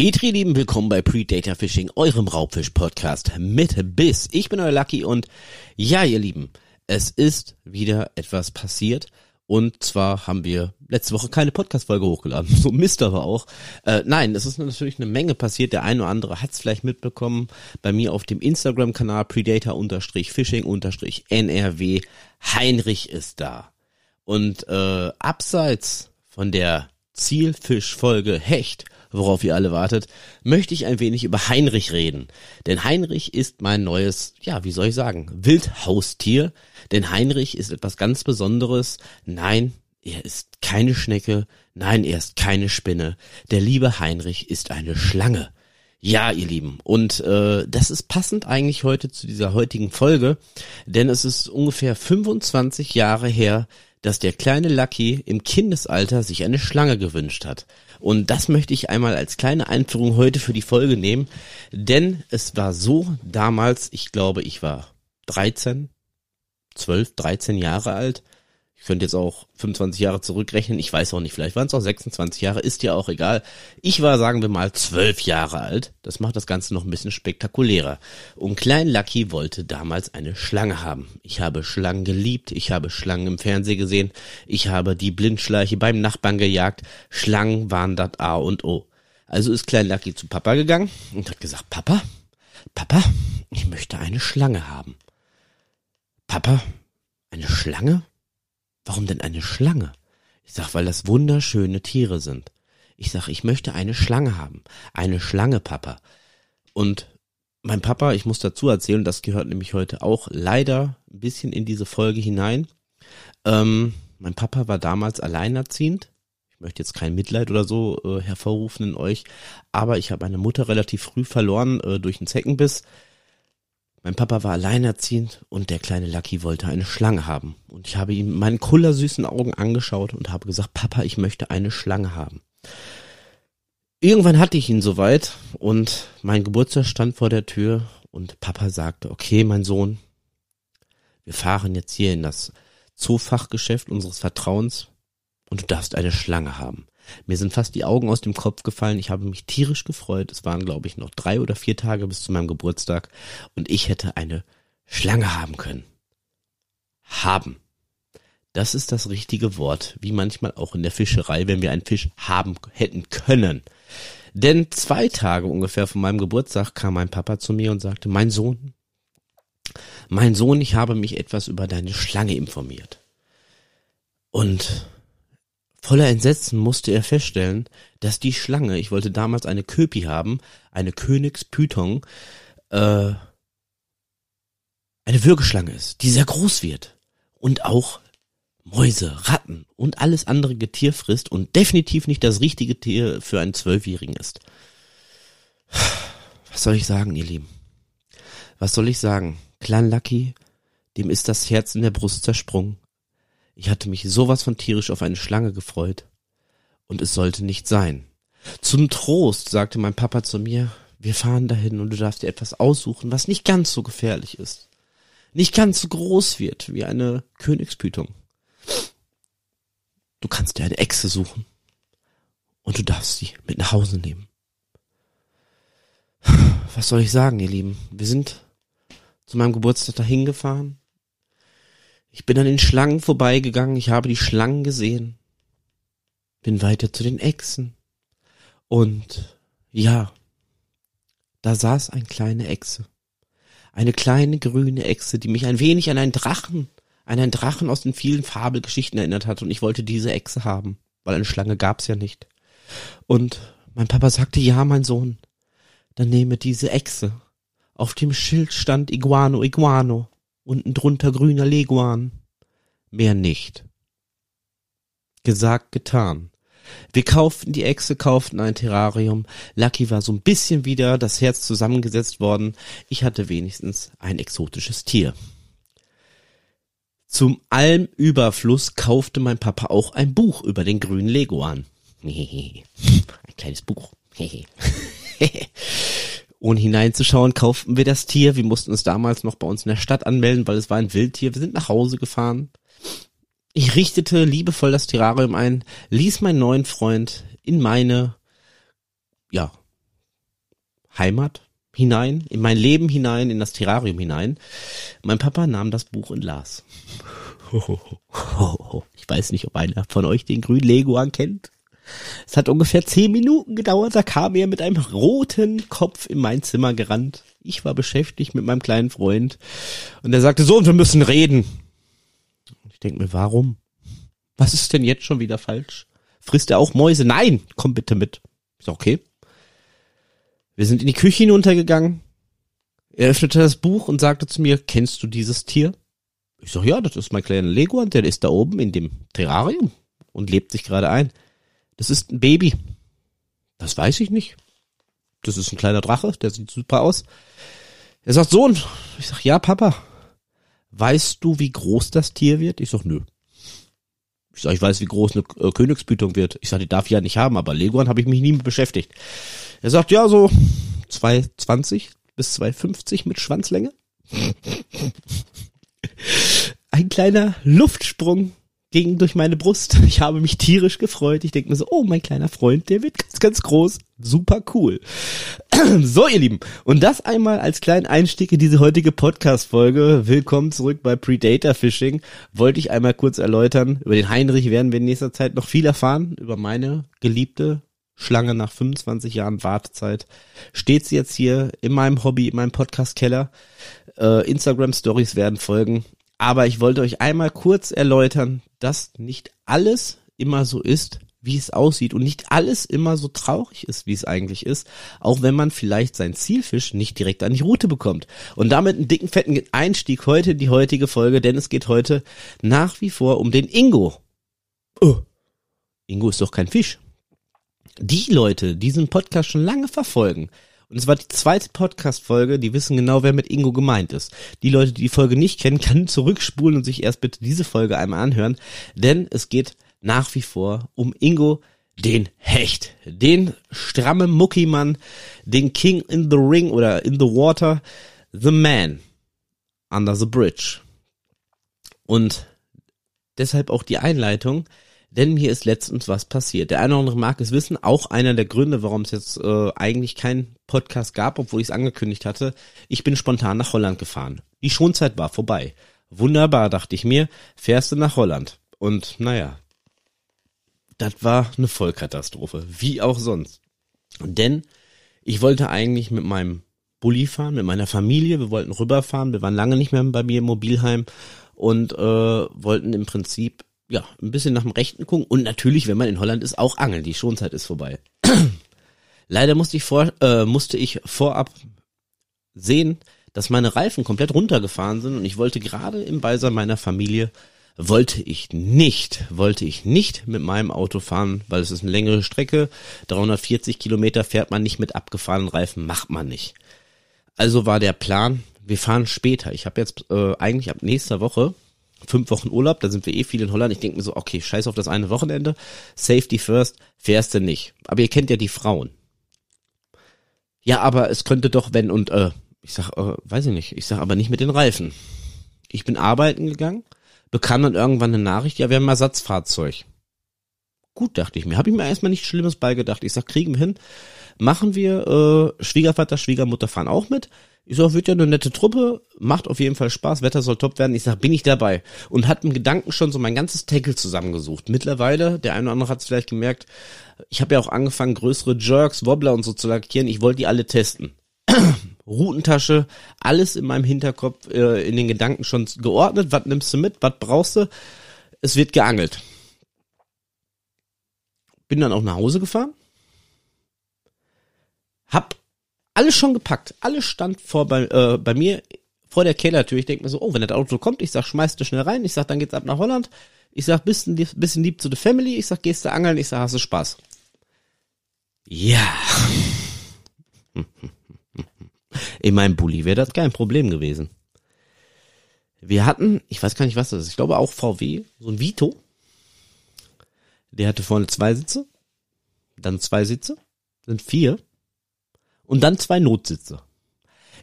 Petri, lieben willkommen bei Predator Fishing, eurem Raubfisch-Podcast mit Biss. Ich bin euer Lucky und ja, ihr Lieben, es ist wieder etwas passiert. Und zwar haben wir letzte Woche keine Podcast-Folge hochgeladen. So Mist aber auch. Äh, nein, es ist natürlich eine Menge passiert. Der eine oder andere hat es vielleicht mitbekommen. Bei mir auf dem Instagram-Kanal Predator-Fishing-NRW. Heinrich ist da. Und äh, abseits von der Zielfischfolge Hecht worauf ihr alle wartet, möchte ich ein wenig über Heinrich reden. Denn Heinrich ist mein neues, ja, wie soll ich sagen, Wildhaustier. Denn Heinrich ist etwas ganz Besonderes. Nein, er ist keine Schnecke. Nein, er ist keine Spinne. Der liebe Heinrich ist eine Schlange. Ja, ihr Lieben, und äh, das ist passend eigentlich heute zu dieser heutigen Folge, denn es ist ungefähr 25 Jahre her, dass der kleine Lucky im Kindesalter sich eine Schlange gewünscht hat. Und das möchte ich einmal als kleine Einführung heute für die Folge nehmen, denn es war so damals, ich glaube, ich war 13, 12, 13 Jahre alt ich könnte jetzt auch 25 Jahre zurückrechnen, ich weiß auch nicht, vielleicht waren es auch 26 Jahre, ist ja auch egal. Ich war, sagen wir mal, 12 Jahre alt. Das macht das Ganze noch ein bisschen spektakulärer. Und Klein Lucky wollte damals eine Schlange haben. Ich habe Schlangen geliebt, ich habe Schlangen im Fernsehen gesehen, ich habe die Blindschleiche beim Nachbarn gejagt. Schlangen waren das A und O. Also ist Klein Lucky zu Papa gegangen und hat gesagt, Papa, Papa, ich möchte eine Schlange haben. Papa, eine Schlange? Warum denn eine Schlange? Ich sag, weil das wunderschöne Tiere sind. Ich sag, ich möchte eine Schlange haben. Eine Schlange, Papa. Und mein Papa, ich muss dazu erzählen, das gehört nämlich heute auch leider ein bisschen in diese Folge hinein. Ähm, mein Papa war damals alleinerziehend. Ich möchte jetzt kein Mitleid oder so äh, hervorrufen in euch, aber ich habe meine Mutter relativ früh verloren äh, durch einen Zeckenbiss. Mein Papa war alleinerziehend und der kleine Lucky wollte eine Schlange haben. Und ich habe ihm meinen kullersüßen Augen angeschaut und habe gesagt, Papa, ich möchte eine Schlange haben. Irgendwann hatte ich ihn soweit und mein Geburtstag stand vor der Tür und Papa sagte, okay, mein Sohn, wir fahren jetzt hier in das Zoofachgeschäft unseres Vertrauens und du darfst eine Schlange haben. Mir sind fast die Augen aus dem Kopf gefallen. Ich habe mich tierisch gefreut. Es waren, glaube ich, noch drei oder vier Tage bis zu meinem Geburtstag und ich hätte eine Schlange haben können. Haben. Das ist das richtige Wort, wie manchmal auch in der Fischerei, wenn wir einen Fisch haben hätten können. Denn zwei Tage ungefähr von meinem Geburtstag kam mein Papa zu mir und sagte, mein Sohn, mein Sohn, ich habe mich etwas über deine Schlange informiert. Und Voller Entsetzen musste er feststellen, dass die Schlange, ich wollte damals eine Köpi haben, eine Königspython, äh, eine Würgeschlange ist, die sehr groß wird und auch Mäuse, Ratten und alles andere Getier frisst und definitiv nicht das richtige Tier für einen Zwölfjährigen ist. Was soll ich sagen, ihr Lieben? Was soll ich sagen? Klein Lucky, dem ist das Herz in der Brust zersprungen. Ich hatte mich sowas von tierisch auf eine Schlange gefreut. Und es sollte nicht sein. Zum Trost sagte mein Papa zu mir, wir fahren dahin und du darfst dir etwas aussuchen, was nicht ganz so gefährlich ist. Nicht ganz so groß wird wie eine Königspython. Du kannst dir eine Echse suchen. Und du darfst sie mit nach Hause nehmen. Was soll ich sagen, ihr Lieben? Wir sind zu meinem Geburtstag dahin gefahren. Ich bin an den Schlangen vorbeigegangen, ich habe die Schlangen gesehen, bin weiter zu den Echsen. Und ja, da saß ein kleine Echse. Eine kleine grüne Echse, die mich ein wenig an einen Drachen, an einen Drachen aus den vielen Fabelgeschichten erinnert hat. Und ich wollte diese Echse haben, weil eine Schlange gab's ja nicht. Und mein Papa sagte, ja, mein Sohn, dann nehme diese Echse. Auf dem Schild stand Iguano, Iguano unten drunter grüner Leguan. Mehr nicht. Gesagt, getan. Wir kauften die Echse, kauften ein Terrarium. Lucky war so ein bisschen wieder das Herz zusammengesetzt worden. Ich hatte wenigstens ein exotisches Tier. Zum allem Überfluss kaufte mein Papa auch ein Buch über den grünen Leguan. ein kleines Buch. Ohne hineinzuschauen, kauften wir das Tier. Wir mussten uns damals noch bei uns in der Stadt anmelden, weil es war ein Wildtier. Wir sind nach Hause gefahren. Ich richtete liebevoll das Terrarium ein, ließ meinen neuen Freund in meine, ja, Heimat hinein, in mein Leben hinein, in das Terrarium hinein. Mein Papa nahm das Buch und las. Ich weiß nicht, ob einer von euch den grünen Leguan kennt. Es hat ungefähr zehn Minuten gedauert, da kam er mit einem roten Kopf in mein Zimmer gerannt. Ich war beschäftigt mit meinem kleinen Freund und er sagte, so, und wir müssen reden. Ich denke mir, warum? Was ist denn jetzt schon wieder falsch? Frisst er auch Mäuse? Nein, komm bitte mit. Ist okay. Wir sind in die Küche hinuntergegangen. Er öffnete das Buch und sagte zu mir, kennst du dieses Tier? Ich sag, ja, das ist mein kleiner Leguan, der ist da oben in dem Terrarium und lebt sich gerade ein. Das ist ein Baby. Das weiß ich nicht. Das ist ein kleiner Drache, der sieht super aus. Er sagt, Sohn. Ich sag, ja, Papa. Weißt du, wie groß das Tier wird? Ich sag, nö. Ich sag, ich weiß, wie groß eine äh, Königsbütung wird. Ich sag, die darf ich ja nicht haben, aber Leguan habe ich mich nie mit beschäftigt. Er sagt, ja, so 220 bis 250 mit Schwanzlänge. Ein kleiner Luftsprung ging durch meine Brust. Ich habe mich tierisch gefreut. Ich denke mir so, oh, mein kleiner Freund, der wird ganz, ganz groß. Super cool. So, ihr Lieben. Und das einmal als kleinen Einstieg in diese heutige Podcast-Folge. Willkommen zurück bei Predator Fishing. Wollte ich einmal kurz erläutern. Über den Heinrich werden wir in nächster Zeit noch viel erfahren. Über meine geliebte Schlange nach 25 Jahren Wartezeit. Steht sie jetzt hier in meinem Hobby, in meinem Podcast-Keller. Äh, Instagram-Stories werden folgen. Aber ich wollte euch einmal kurz erläutern, dass nicht alles immer so ist, wie es aussieht und nicht alles immer so traurig ist, wie es eigentlich ist, auch wenn man vielleicht sein Zielfisch nicht direkt an die Route bekommt. Und damit einen dicken, fetten Einstieg heute in die heutige Folge, denn es geht heute nach wie vor um den Ingo. Oh, Ingo ist doch kein Fisch die Leute, die diesen Podcast schon lange verfolgen, und es war die zweite Podcast-Folge, die wissen genau, wer mit Ingo gemeint ist. Die Leute, die die Folge nicht kennen, können zurückspulen und sich erst bitte diese Folge einmal anhören, denn es geht nach wie vor um Ingo, den Hecht, den strammen Muckimann, den King in the Ring oder in the Water, the Man under the Bridge. Und deshalb auch die Einleitung, denn mir ist letztens was passiert. Der eine oder andere mag es wissen, auch einer der Gründe, warum es jetzt äh, eigentlich keinen Podcast gab, obwohl ich es angekündigt hatte. Ich bin spontan nach Holland gefahren. Die Schonzeit war vorbei. Wunderbar, dachte ich mir, fährst du nach Holland. Und naja, das war eine Vollkatastrophe, wie auch sonst. Denn ich wollte eigentlich mit meinem Bulli fahren, mit meiner Familie, wir wollten rüberfahren, wir waren lange nicht mehr bei mir im Mobilheim und äh, wollten im Prinzip ja, ein bisschen nach dem Rechten gucken und natürlich, wenn man in Holland ist, auch angeln. Die Schonzeit ist vorbei. Leider musste ich vor, äh, musste ich vorab sehen, dass meine Reifen komplett runtergefahren sind und ich wollte gerade im Beisein meiner Familie wollte ich nicht, wollte ich nicht mit meinem Auto fahren, weil es ist eine längere Strecke. 340 Kilometer fährt man nicht mit abgefahrenen Reifen, macht man nicht. Also war der Plan, wir fahren später. Ich habe jetzt äh, eigentlich ab nächster Woche fünf Wochen Urlaub, da sind wir eh viel in Holland. Ich denke mir so, okay, scheiß auf das eine Wochenende. Safety first, fährst du nicht. Aber ihr kennt ja die Frauen. Ja, aber es könnte doch, wenn und äh, ich sag, äh, weiß ich nicht, ich sag aber nicht mit den Reifen. Ich bin arbeiten gegangen, bekam dann irgendwann eine Nachricht, ja, wir haben ein Ersatzfahrzeug. Gut, dachte ich mir. Habe ich mir erstmal nichts Schlimmes beigedacht. Ich sag, kriegen wir hin. Machen wir, äh, Schwiegervater, Schwiegermutter fahren auch mit. Ich sag, wird ja eine nette Truppe, macht auf jeden Fall Spaß, Wetter soll top werden. Ich sag, bin ich dabei. Und hat im Gedanken schon so mein ganzes Tackle zusammengesucht. Mittlerweile, der eine oder andere hat es vielleicht gemerkt, ich habe ja auch angefangen, größere Jerks, Wobbler und so zu lackieren. Ich wollte die alle testen. Routentasche, alles in meinem Hinterkopf, äh, in den Gedanken schon geordnet. Was nimmst du mit? Was brauchst du? Es wird geangelt. Bin dann auch nach Hause gefahren. Hab alles schon gepackt. Alles stand vor bei, äh, bei mir vor der Kellertür. Ich denke mir so, oh, wenn das Auto kommt, ich sag, schmeiß du schnell rein. Ich sag, dann geht's ab nach Holland. Ich sag, bisschen, bisschen lieb zu der Family. Ich sag, gehst du angeln. Ich sag, hast du Spaß. Ja. In meinem Bulli wäre das kein Problem gewesen. Wir hatten, ich weiß gar nicht, was das ist, ich glaube auch VW, so ein Vito. Der hatte vorne zwei Sitze, dann zwei Sitze, sind vier und dann zwei Notsitze.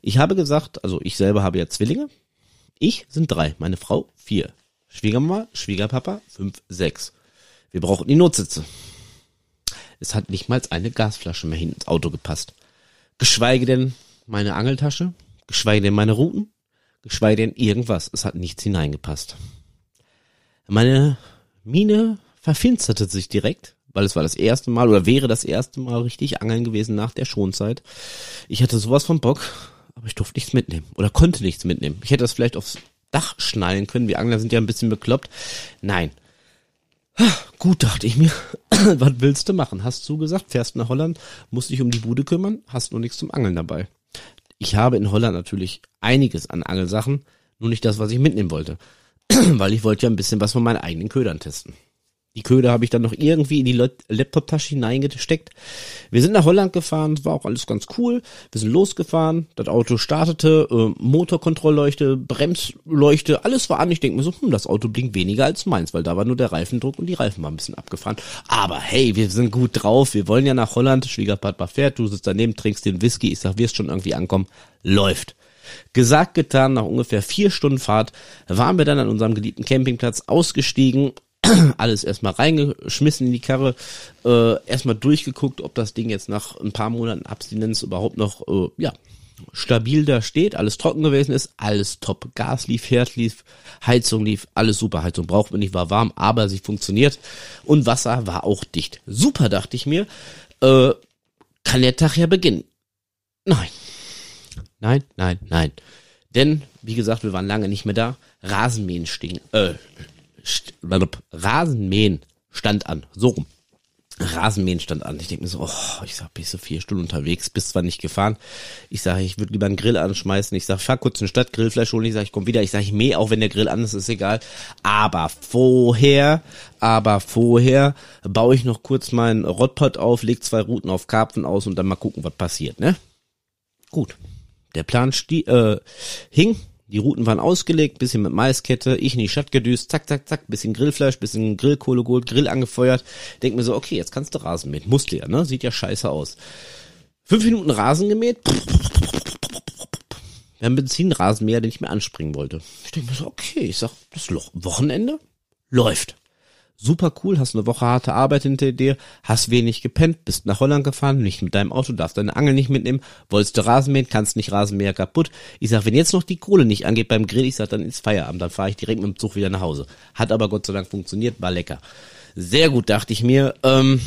Ich habe gesagt, also ich selber habe ja Zwillinge. Ich sind drei, meine Frau vier. Schwiegermama, Schwiegerpapa fünf, sechs. Wir brauchen die Notsitze. Es hat nicht mal eine Gasflasche mehr hin ins Auto gepasst. Geschweige denn meine Angeltasche, geschweige denn meine Routen, geschweige denn irgendwas. Es hat nichts hineingepasst. Meine Mine verfinsterte sich direkt, weil es war das erste Mal oder wäre das erste Mal richtig angeln gewesen nach der Schonzeit. Ich hatte sowas von Bock, aber ich durfte nichts mitnehmen oder konnte nichts mitnehmen. Ich hätte das vielleicht aufs Dach schnallen können. Wir Angler sind ja ein bisschen bekloppt. Nein. Gut, dachte ich mir. Was willst du machen? Hast du gesagt, fährst nach Holland, musst dich um die Bude kümmern, hast nur nichts zum Angeln dabei. Ich habe in Holland natürlich einiges an Angelsachen, nur nicht das, was ich mitnehmen wollte. Weil ich wollte ja ein bisschen was von meinen eigenen Ködern testen. Die Köder habe ich dann noch irgendwie in die Laptop-Tasche hineingesteckt. Wir sind nach Holland gefahren, war auch alles ganz cool. Wir sind losgefahren, das Auto startete, äh, Motorkontrollleuchte, Bremsleuchte, alles war an. Ich denke mir so, hm, das Auto blinkt weniger als meins, weil da war nur der Reifendruck und die Reifen waren ein bisschen abgefahren. Aber hey, wir sind gut drauf, wir wollen ja nach Holland, Schwiegerpapa fährt, du sitzt daneben, trinkst den Whisky, ich sag, wirst schon irgendwie ankommen, läuft. Gesagt, getan, nach ungefähr vier Stunden Fahrt waren wir dann an unserem geliebten Campingplatz ausgestiegen alles erstmal reingeschmissen in die Karre, äh, erstmal durchgeguckt, ob das Ding jetzt nach ein paar Monaten Abstinenz überhaupt noch, äh, ja, stabil da steht, alles trocken gewesen ist, alles top. Gas lief, Herd lief, Heizung lief, alles super. Heizung braucht man nicht, war warm, aber sie funktioniert. Und Wasser war auch dicht. Super, dachte ich mir. Äh, kann der Tag ja beginnen. Nein. Nein, nein, nein. Denn, wie gesagt, wir waren lange nicht mehr da. Rasenmähen stingen, äh, Rasenmähen stand an. So rum. Rasenmähen stand an. Ich denke mir so, oh, ich sag, bist du vier Stunden unterwegs, bist zwar nicht gefahren. Ich sage, ich würde lieber einen Grill anschmeißen. Ich sag, fahr kurz in die Stadt, Grillfleisch holen. Ich sage, ich komme wieder. Ich sage, ich mähe, auch wenn der Grill an ist, ist egal. Aber vorher, aber vorher baue ich noch kurz meinen Rotpot auf, leg zwei Routen auf Karpfen aus und dann mal gucken, was passiert, ne? Gut. Der Plan äh, hing die Routen waren ausgelegt, bisschen mit Maiskette, ich in die Stadt gedüst, zack, zack, zack, bisschen Grillfleisch, bisschen Grillkohle geholt, Grill angefeuert. Denk mir so, okay, jetzt kannst du Rasen mähen. Musst du ja, ne? Sieht ja scheiße aus. Fünf Minuten Rasen gemäht. Wir haben Benzinrasenmäher, den ich mir anspringen wollte. Ich denke mir so, okay, ich sag, das Loch, Wochenende läuft super cool, hast eine Woche harte Arbeit hinter dir, hast wenig gepennt, bist nach Holland gefahren, nicht mit deinem Auto, darfst deine Angel nicht mitnehmen, wolltest du Rasenmähen, kannst nicht Rasenmäher kaputt. Ich sag, wenn jetzt noch die Kohle nicht angeht beim Grill, ich sag, dann ist Feierabend, dann fahre ich direkt mit dem Zug wieder nach Hause. Hat aber Gott sei Dank funktioniert, war lecker. Sehr gut, dachte ich mir, ähm,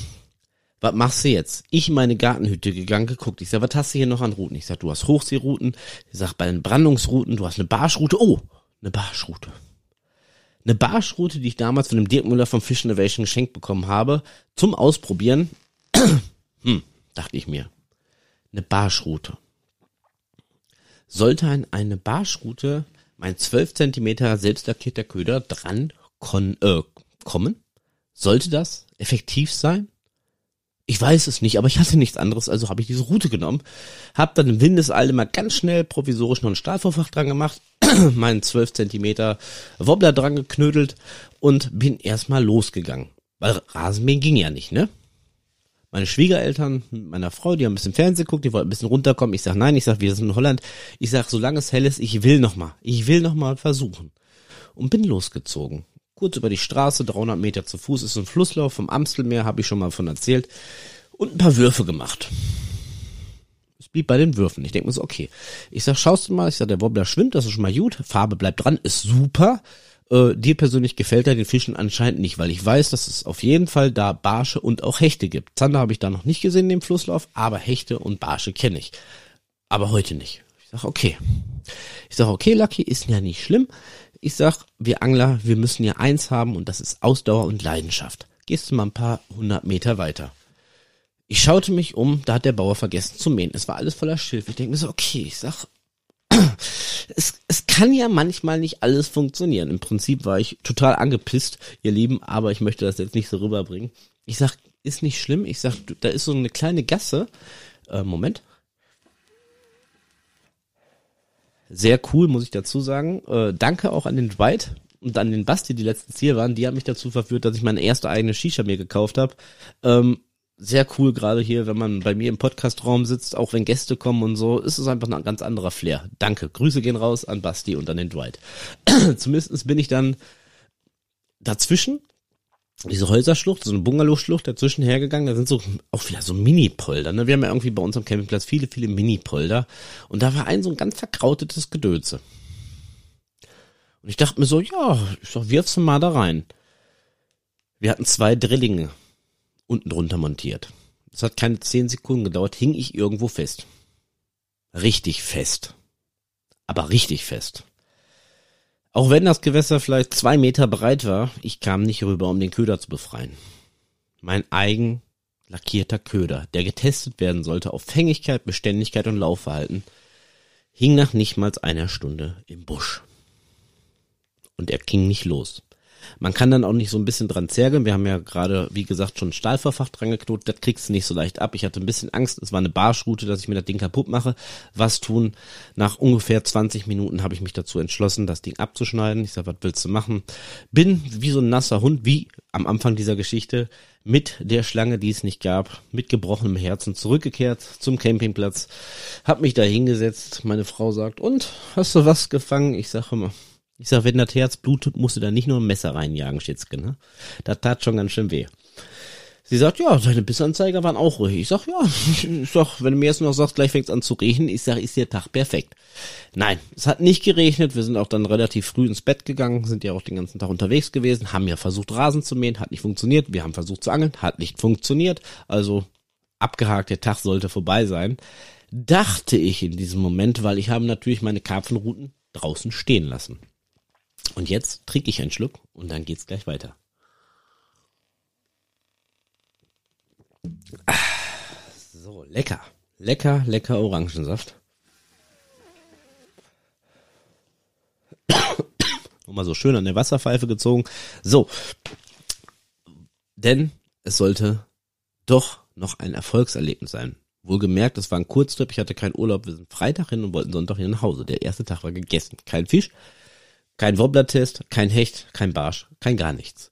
was machst du jetzt? Ich in meine Gartenhütte gegangen, geguckt. Ich sag, was hast du hier noch an Routen? Ich sag, du hast Hochseerouten. Ich sag, bei den Brandungsrouten, du hast eine Barschroute. Oh, eine Barschroute eine Barschroute, die ich damals von dem Dirk Müller vom Fish Innovation geschenkt bekommen habe, zum Ausprobieren. hm, dachte ich mir. Eine Barschroute. Sollte an eine Barschroute mein 12 Zentimeter selbstlackierter Köder dran kon äh, kommen? Sollte das effektiv sein? Ich weiß es nicht, aber ich hatte nichts anderes, also habe ich diese Route genommen, habe dann im Windeseile mal ganz schnell provisorisch noch ein Stahlvorfach dran gemacht, meinen 12 Zentimeter Wobbler dran geknödelt und bin erstmal losgegangen. Weil Rasenmähen ging ja nicht, ne? Meine Schwiegereltern mit meiner Frau, die haben ein bisschen Fernsehen geguckt, die wollten ein bisschen runterkommen. Ich sag nein, ich sag, wir sind in Holland. Ich sag, solange es hell ist, ich will noch mal. Ich will noch mal versuchen. Und bin losgezogen kurz über die Straße, 300 Meter zu Fuß ist ein Flusslauf vom Amstelmeer, habe ich schon mal von erzählt, und ein paar Würfe gemacht. Blieb bei den Würfen. Ich denke mir so, okay. Ich sag, schaust du mal, ich sag, der Wobbler schwimmt, das ist schon mal gut, Farbe bleibt dran, ist super. Äh, dir persönlich gefällt er den Fischen anscheinend nicht, weil ich weiß, dass es auf jeden Fall da Barsche und auch Hechte gibt. Zander habe ich da noch nicht gesehen in dem Flusslauf, aber Hechte und Barsche kenne ich. Aber heute nicht. Ich sag, okay. Ich sag, okay, Lucky, ist ja nicht schlimm. Ich sag, wir Angler, wir müssen ja eins haben und das ist Ausdauer und Leidenschaft. Gehst du mal ein paar hundert Meter weiter. Ich schaute mich um, da hat der Bauer vergessen zu mähen. Es war alles voller Schilf. Ich denke mir so, okay, ich sag, es, es kann ja manchmal nicht alles funktionieren. Im Prinzip war ich total angepisst, ihr Lieben, aber ich möchte das jetzt nicht so rüberbringen. Ich sag, ist nicht schlimm. Ich sag, da ist so eine kleine Gasse. Äh, Moment. Sehr cool, muss ich dazu sagen. Äh, danke auch an den Dwight und an den Basti, die letztens hier waren. Die haben mich dazu verführt, dass ich meine erste eigene Shisha mir gekauft habe. Ähm, sehr cool, gerade hier, wenn man bei mir im Podcastraum sitzt, auch wenn Gäste kommen und so, ist es einfach ein ganz anderer Flair. Danke. Grüße gehen raus an Basti und an den Dwight. Zumindest bin ich dann dazwischen diese Häuserschlucht, so eine Bungalow-Schlucht dazwischen hergegangen, da sind so auch wieder so Mini-Polder. Ne? Wir haben ja irgendwie bei uns am Campingplatz viele, viele Mini-Polder. Und da war ein so ein ganz verkrautetes Gedöze. Und ich dachte mir so, ja, ich sag, wirf's mal da rein. Wir hatten zwei Drillinge unten drunter montiert. Es hat keine zehn Sekunden gedauert, hing ich irgendwo fest. Richtig fest. Aber richtig fest. Auch wenn das Gewässer vielleicht zwei Meter breit war, ich kam nicht rüber, um den Köder zu befreien. Mein eigen lackierter Köder, der getestet werden sollte auf Fängigkeit, Beständigkeit und Laufverhalten, hing nach nicht mal einer Stunde im Busch. Und er ging nicht los. Man kann dann auch nicht so ein bisschen dran zergeln. Wir haben ja gerade, wie gesagt, schon Stahlverfach dran geknotet. Das kriegst du nicht so leicht ab. Ich hatte ein bisschen Angst. Es war eine Barschrute, dass ich mir das Ding kaputt mache. Was tun? Nach ungefähr 20 Minuten habe ich mich dazu entschlossen, das Ding abzuschneiden. Ich sag, was willst du machen? Bin wie so ein nasser Hund, wie am Anfang dieser Geschichte, mit der Schlange, die es nicht gab, mit gebrochenem Herzen zurückgekehrt zum Campingplatz, hab mich da hingesetzt. Meine Frau sagt, und, hast du was gefangen? Ich sage immer, ich sag, wenn das Herz blutet, musst du da nicht nur ein Messer reinjagen, Schitzke, ne? Das tat schon ganz schön weh. Sie sagt, ja, seine Bissanzeiger waren auch ruhig. Ich sag, ja, ich sag, wenn du mir jetzt noch sagst, gleich fängt's an zu regnen, ich sag, ist der Tag perfekt. Nein, es hat nicht geregnet, wir sind auch dann relativ früh ins Bett gegangen, sind ja auch den ganzen Tag unterwegs gewesen, haben ja versucht Rasen zu mähen, hat nicht funktioniert, wir haben versucht zu angeln, hat nicht funktioniert, also abgehakt, der Tag sollte vorbei sein. Dachte ich in diesem Moment, weil ich habe natürlich meine Karpfenrouten draußen stehen lassen. Und jetzt trinke ich einen Schluck und dann geht's gleich weiter. Ah, so, lecker. Lecker, lecker Orangensaft. Nochmal so schön an der Wasserpfeife gezogen. So. Denn es sollte doch noch ein Erfolgserlebnis sein. Wohlgemerkt, es war ein Kurztrip, ich hatte keinen Urlaub, wir sind Freitag hin und wollten Sonntag hin nach Hause. Der erste Tag war gegessen. Kein Fisch, kein Wobbler-Test, kein Hecht, kein Barsch, kein gar nichts.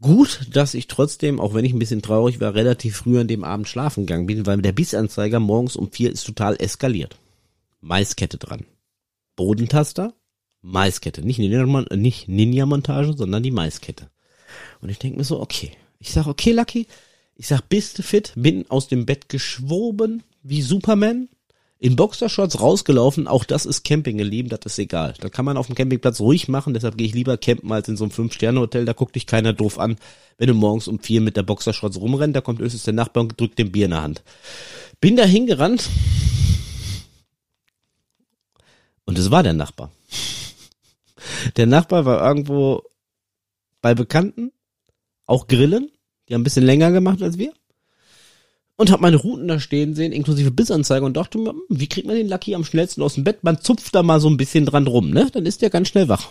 Gut, dass ich trotzdem, auch wenn ich ein bisschen traurig war, relativ früh an dem Abend schlafen gegangen bin, weil der Bissanzeiger morgens um vier ist total eskaliert. Maiskette dran. Bodentaster, Maiskette. Nicht Ninja-Montage, Ninja sondern die Maiskette. Und ich denke mir so, okay. Ich sag, okay, Lucky. Ich sag, bist du fit? Bin aus dem Bett geschwoben wie Superman in Boxershorts rausgelaufen, auch das ist Camping, ihr Lieben, das ist egal. Da kann man auf dem Campingplatz ruhig machen, deshalb gehe ich lieber campen als in so einem Fünf-Sterne-Hotel, da guckt dich keiner doof an, wenn du morgens um vier mit der Boxershorts rumrennst, da kommt höchstens der Nachbar und drückt dem Bier in der Hand. Bin da hingerannt und es war der Nachbar. Der Nachbar war irgendwo bei Bekannten, auch Grillen, die haben ein bisschen länger gemacht als wir und habe meine Routen da stehen sehen, inklusive Bissanzeige und dachte mir, hm, wie kriegt man den Lucky am schnellsten aus dem Bett? Man zupft da mal so ein bisschen dran rum, ne? Dann ist der ganz schnell wach.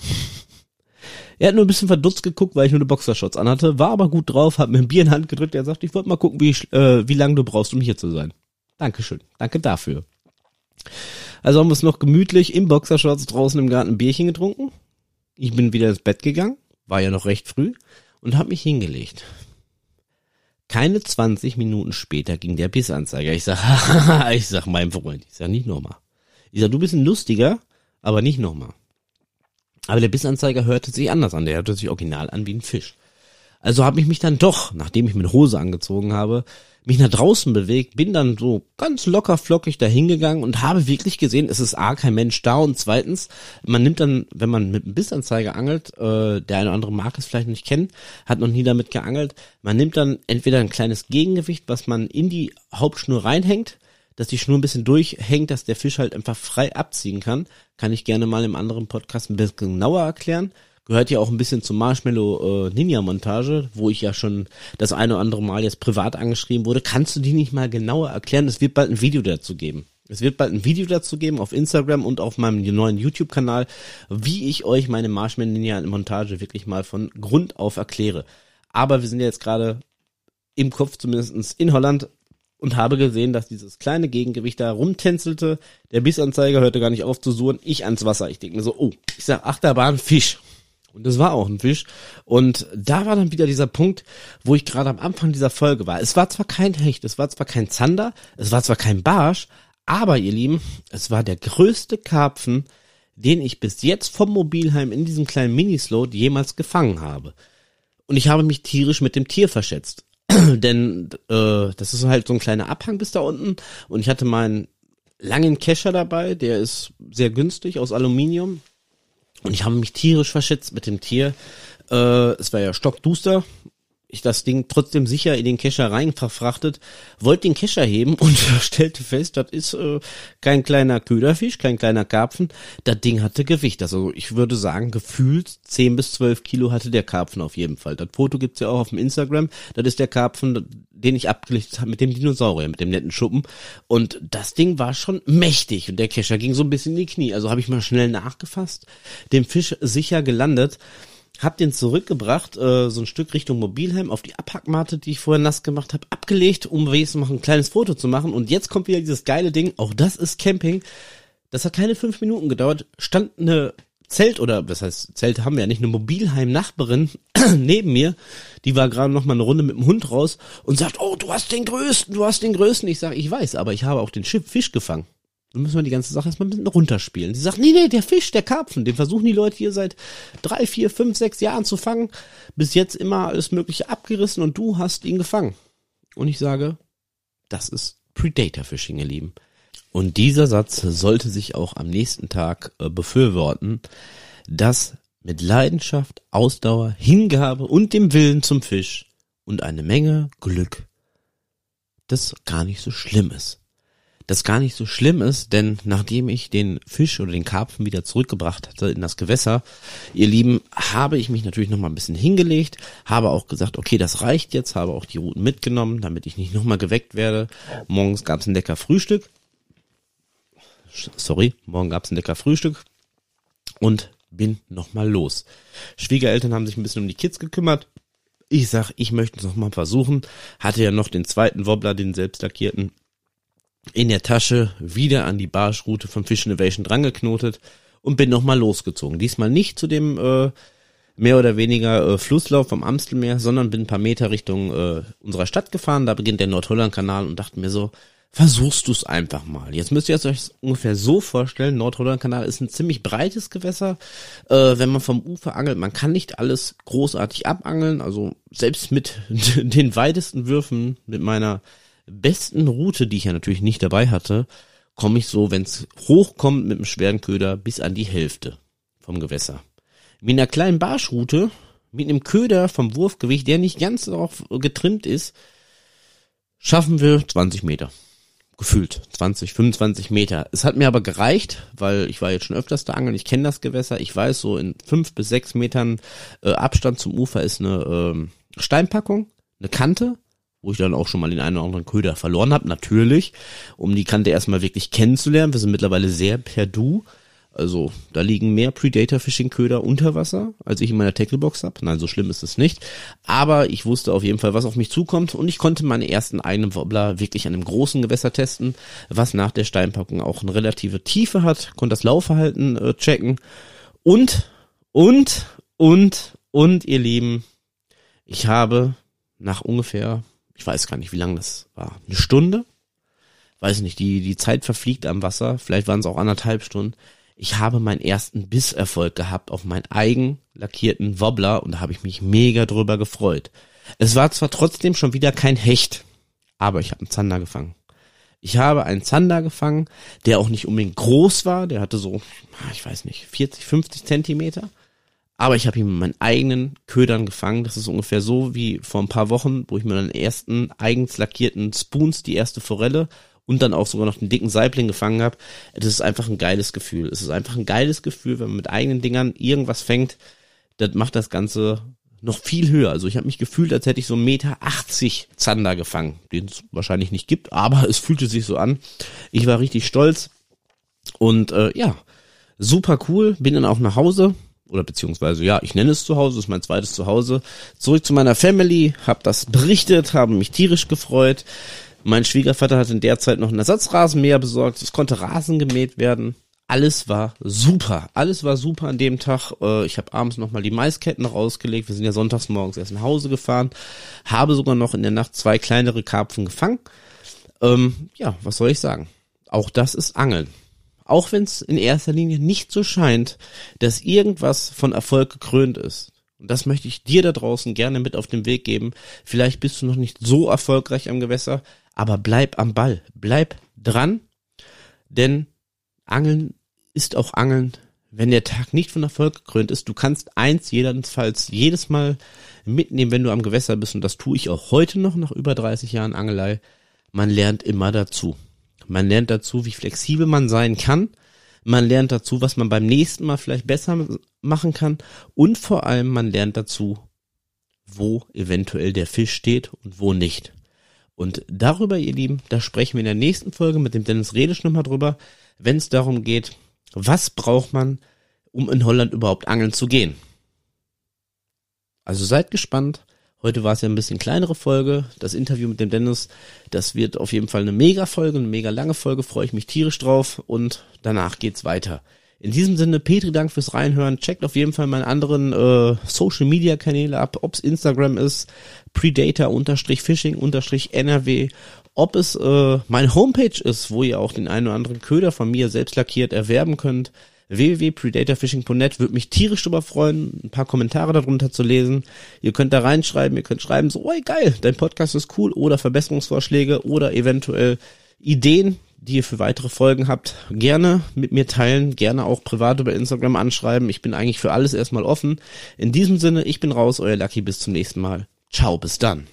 Er hat nur ein bisschen verdutzt geguckt, weil ich nur eine Boxershorts anhatte, war aber gut drauf, hat mir ein Bier in die Hand gedrückt, er sagt, ich wollte mal gucken, wie, äh, wie lange du brauchst, um hier zu sein. Dankeschön, danke dafür. Also haben wir es noch gemütlich im Boxershorts draußen im Garten ein Bierchen getrunken. Ich bin wieder ins Bett gegangen, war ja noch recht früh und habe mich hingelegt. Keine 20 Minuten später ging der Bissanzeiger. Ich sag, ich sag meinem Freund, ich sag nicht nochmal. Ich sag, du bist ein lustiger, aber nicht nochmal. Aber der Bissanzeiger hörte sich anders an. Der hörte sich original an wie ein Fisch. Also habe ich mich dann doch, nachdem ich mit Hose angezogen habe, mich nach draußen bewegt, bin dann so ganz locker flockig dahingegangen und habe wirklich gesehen, es ist A, kein Mensch da und zweitens, man nimmt dann, wenn man mit einem Bissanzeiger angelt, äh, der eine oder andere mag es vielleicht nicht kennen, hat noch nie damit geangelt, man nimmt dann entweder ein kleines Gegengewicht, was man in die Hauptschnur reinhängt, dass die Schnur ein bisschen durchhängt, dass der Fisch halt einfach frei abziehen kann, kann ich gerne mal im anderen Podcast ein bisschen genauer erklären gehört ja auch ein bisschen zur Marshmallow äh, Ninja Montage, wo ich ja schon das eine oder andere Mal jetzt privat angeschrieben wurde. Kannst du die nicht mal genauer erklären? Es wird bald ein Video dazu geben. Es wird bald ein Video dazu geben auf Instagram und auf meinem neuen YouTube-Kanal, wie ich euch meine Marshmallow Ninja Montage wirklich mal von Grund auf erkläre. Aber wir sind ja jetzt gerade im Kopf zumindestens in Holland und habe gesehen, dass dieses kleine Gegengewicht da rumtänzelte. Der Bissanzeiger hörte gar nicht auf zu suchen. Ich ans Wasser. Ich denke mir so, oh, ich sag Achterbahn, Fisch. Und das war auch ein Fisch. Und da war dann wieder dieser Punkt, wo ich gerade am Anfang dieser Folge war. Es war zwar kein Hecht, es war zwar kein Zander, es war zwar kein Barsch, aber ihr Lieben, es war der größte Karpfen, den ich bis jetzt vom Mobilheim in diesem kleinen Minisload jemals gefangen habe. Und ich habe mich tierisch mit dem Tier verschätzt. Denn äh, das ist halt so ein kleiner Abhang bis da unten. Und ich hatte meinen langen Kescher dabei, der ist sehr günstig aus Aluminium. Und ich habe mich tierisch verschätzt mit dem Tier. Äh, es war ja stockduster ich das Ding trotzdem sicher in den Kescher rein verfrachtet, wollte den Kescher heben und stellte fest, das ist äh, kein kleiner Köderfisch, kein kleiner Karpfen. Das Ding hatte Gewicht. Also ich würde sagen, gefühlt 10 bis 12 Kilo hatte der Karpfen auf jeden Fall. Das Foto gibt's ja auch auf dem Instagram. Das ist der Karpfen, den ich abgelichtet habe mit dem Dinosaurier, mit dem netten Schuppen. Und das Ding war schon mächtig und der Kescher ging so ein bisschen in die Knie. Also habe ich mal schnell nachgefasst, den Fisch sicher gelandet hab den zurückgebracht, äh, so ein Stück Richtung Mobilheim auf die Abhackmatte, die ich vorher nass gemacht habe, abgelegt, um wenigstens noch ein kleines Foto zu machen. Und jetzt kommt wieder dieses geile Ding, auch das ist Camping. Das hat keine fünf Minuten gedauert, stand eine Zelt oder was heißt Zelt haben wir ja nicht, eine Mobilheim-Nachbarin neben mir, die war gerade noch mal eine Runde mit dem Hund raus und sagt, oh, du hast den größten, du hast den größten. Ich sage, ich weiß, aber ich habe auch den Schiff Fisch gefangen. Dann müssen wir die ganze Sache erstmal ein bisschen runterspielen. Sie sagt, nee, nee, der Fisch, der Karpfen, den versuchen die Leute hier seit drei, vier, fünf, sechs Jahren zu fangen. Bis jetzt immer alles Mögliche abgerissen und du hast ihn gefangen. Und ich sage, das ist Predator Fishing, ihr Lieben. Und dieser Satz sollte sich auch am nächsten Tag äh, befürworten, dass mit Leidenschaft, Ausdauer, Hingabe und dem Willen zum Fisch und eine Menge Glück das gar nicht so schlimm ist das gar nicht so schlimm ist, denn nachdem ich den Fisch oder den Karpfen wieder zurückgebracht hatte in das Gewässer, ihr Lieben, habe ich mich natürlich noch mal ein bisschen hingelegt, habe auch gesagt, okay, das reicht jetzt, habe auch die Routen mitgenommen, damit ich nicht noch mal geweckt werde. Morgens gab es ein lecker Frühstück. Sorry, morgen gab es ein lecker Frühstück und bin noch mal los. Schwiegereltern haben sich ein bisschen um die Kids gekümmert. Ich sag, ich möchte es noch mal versuchen. Hatte ja noch den zweiten Wobbler, den selbst lackierten in der Tasche wieder an die Barschroute von Fish Innovation drangeknotet und bin nochmal losgezogen. Diesmal nicht zu dem äh, mehr oder weniger äh, Flusslauf vom Amstelmeer, sondern bin ein paar Meter Richtung äh, unserer Stadt gefahren. Da beginnt der Nordholland-Kanal und dachte mir so, versuchst du es einfach mal. Jetzt müsst ihr euch ungefähr so vorstellen, Nordholland-Kanal ist ein ziemlich breites Gewässer. Äh, wenn man vom Ufer angelt, man kann nicht alles großartig abangeln. Also selbst mit den weitesten Würfen, mit meiner besten Route, die ich ja natürlich nicht dabei hatte, komme ich so, wenn es hochkommt mit einem schweren Köder, bis an die Hälfte vom Gewässer. Mit einer kleinen Barschroute, mit einem Köder vom Wurfgewicht, der nicht ganz darauf getrimmt ist, schaffen wir 20 Meter. Gefühlt 20, 25 Meter. Es hat mir aber gereicht, weil ich war jetzt schon öfters da angeln, ich kenne das Gewässer, ich weiß, so in fünf bis sechs Metern äh, Abstand zum Ufer ist eine äh, Steinpackung, eine Kante wo ich dann auch schon mal den einen oder anderen Köder verloren habe, natürlich, um die Kante erstmal wirklich kennenzulernen. Wir sind mittlerweile sehr per Du. Also da liegen mehr Predator-Fishing-Köder unter Wasser, als ich in meiner Tacklebox habe. Nein, so schlimm ist es nicht. Aber ich wusste auf jeden Fall, was auf mich zukommt und ich konnte meine ersten eigenen Wobbler wirklich an einem großen Gewässer testen, was nach der Steinpackung auch eine relative Tiefe hat, konnte das Laufverhalten äh, checken und, und, und, und, ihr Lieben, ich habe nach ungefähr ich weiß gar nicht, wie lang das war. Eine Stunde? Weiß nicht, die, die Zeit verfliegt am Wasser. Vielleicht waren es auch anderthalb Stunden. Ich habe meinen ersten Bisserfolg gehabt auf meinen eigen lackierten Wobbler und da habe ich mich mega drüber gefreut. Es war zwar trotzdem schon wieder kein Hecht, aber ich habe einen Zander gefangen. Ich habe einen Zander gefangen, der auch nicht unbedingt groß war, der hatte so, ich weiß nicht, 40, 50 Zentimeter. Aber ich habe ihn mit meinen eigenen Ködern gefangen. Das ist ungefähr so wie vor ein paar Wochen, wo ich mir meinen ersten eigens lackierten Spoons, die erste Forelle und dann auch sogar noch den dicken Saibling gefangen habe. Das ist einfach ein geiles Gefühl. Es ist einfach ein geiles Gefühl, wenn man mit eigenen Dingern irgendwas fängt. Das macht das Ganze noch viel höher. Also ich habe mich gefühlt, als hätte ich so einen Meter 80 Zander gefangen, den es wahrscheinlich nicht gibt, aber es fühlte sich so an. Ich war richtig stolz und äh, ja, super cool. Bin dann auch nach Hause, oder beziehungsweise ja, ich nenne es zu Hause, ist mein zweites Zuhause. Zurück zu meiner Family, hab das berichtet, haben mich tierisch gefreut. Mein Schwiegervater hat in der Zeit noch einen Ersatzrasenmäher besorgt, es konnte Rasen gemäht werden. Alles war super, alles war super an dem Tag. Äh, ich habe abends nochmal die Maisketten rausgelegt. Wir sind ja sonntags morgens erst nach Hause gefahren, habe sogar noch in der Nacht zwei kleinere Karpfen gefangen. Ähm, ja, was soll ich sagen? Auch das ist Angeln auch wenn es in erster Linie nicht so scheint, dass irgendwas von Erfolg gekrönt ist. Und das möchte ich dir da draußen gerne mit auf den Weg geben. Vielleicht bist du noch nicht so erfolgreich am Gewässer, aber bleib am Ball, bleib dran, denn Angeln ist auch Angeln, wenn der Tag nicht von Erfolg gekrönt ist. Du kannst eins jedenfalls jedes Mal mitnehmen, wenn du am Gewässer bist. Und das tue ich auch heute noch nach über 30 Jahren Angelei. Man lernt immer dazu. Man lernt dazu, wie flexibel man sein kann. Man lernt dazu, was man beim nächsten Mal vielleicht besser machen kann. Und vor allem, man lernt dazu, wo eventuell der Fisch steht und wo nicht. Und darüber, ihr Lieben, da sprechen wir in der nächsten Folge mit dem Dennis Redisch nochmal drüber, wenn es darum geht, was braucht man, um in Holland überhaupt angeln zu gehen. Also seid gespannt. Heute war es ja ein bisschen kleinere Folge. Das Interview mit dem Dennis, das wird auf jeden Fall eine mega Folge, eine mega lange Folge, freue ich mich tierisch drauf und danach geht's weiter. In diesem Sinne, Petri, Dank fürs Reinhören. Checkt auf jeden Fall meine anderen äh, Social Media Kanäle ab, ob's Instagram ist, Predator-Fishing-NRW, ob es äh, meine Homepage ist, wo ihr auch den einen oder anderen Köder von mir selbst lackiert erwerben könnt www.predatorfishing.net würde mich tierisch drüber freuen, ein paar Kommentare darunter zu lesen. Ihr könnt da reinschreiben, ihr könnt schreiben so, oi geil, dein Podcast ist cool oder Verbesserungsvorschläge oder eventuell Ideen, die ihr für weitere Folgen habt, gerne mit mir teilen, gerne auch privat über Instagram anschreiben. Ich bin eigentlich für alles erstmal offen. In diesem Sinne, ich bin raus, euer Lucky, bis zum nächsten Mal. Ciao, bis dann.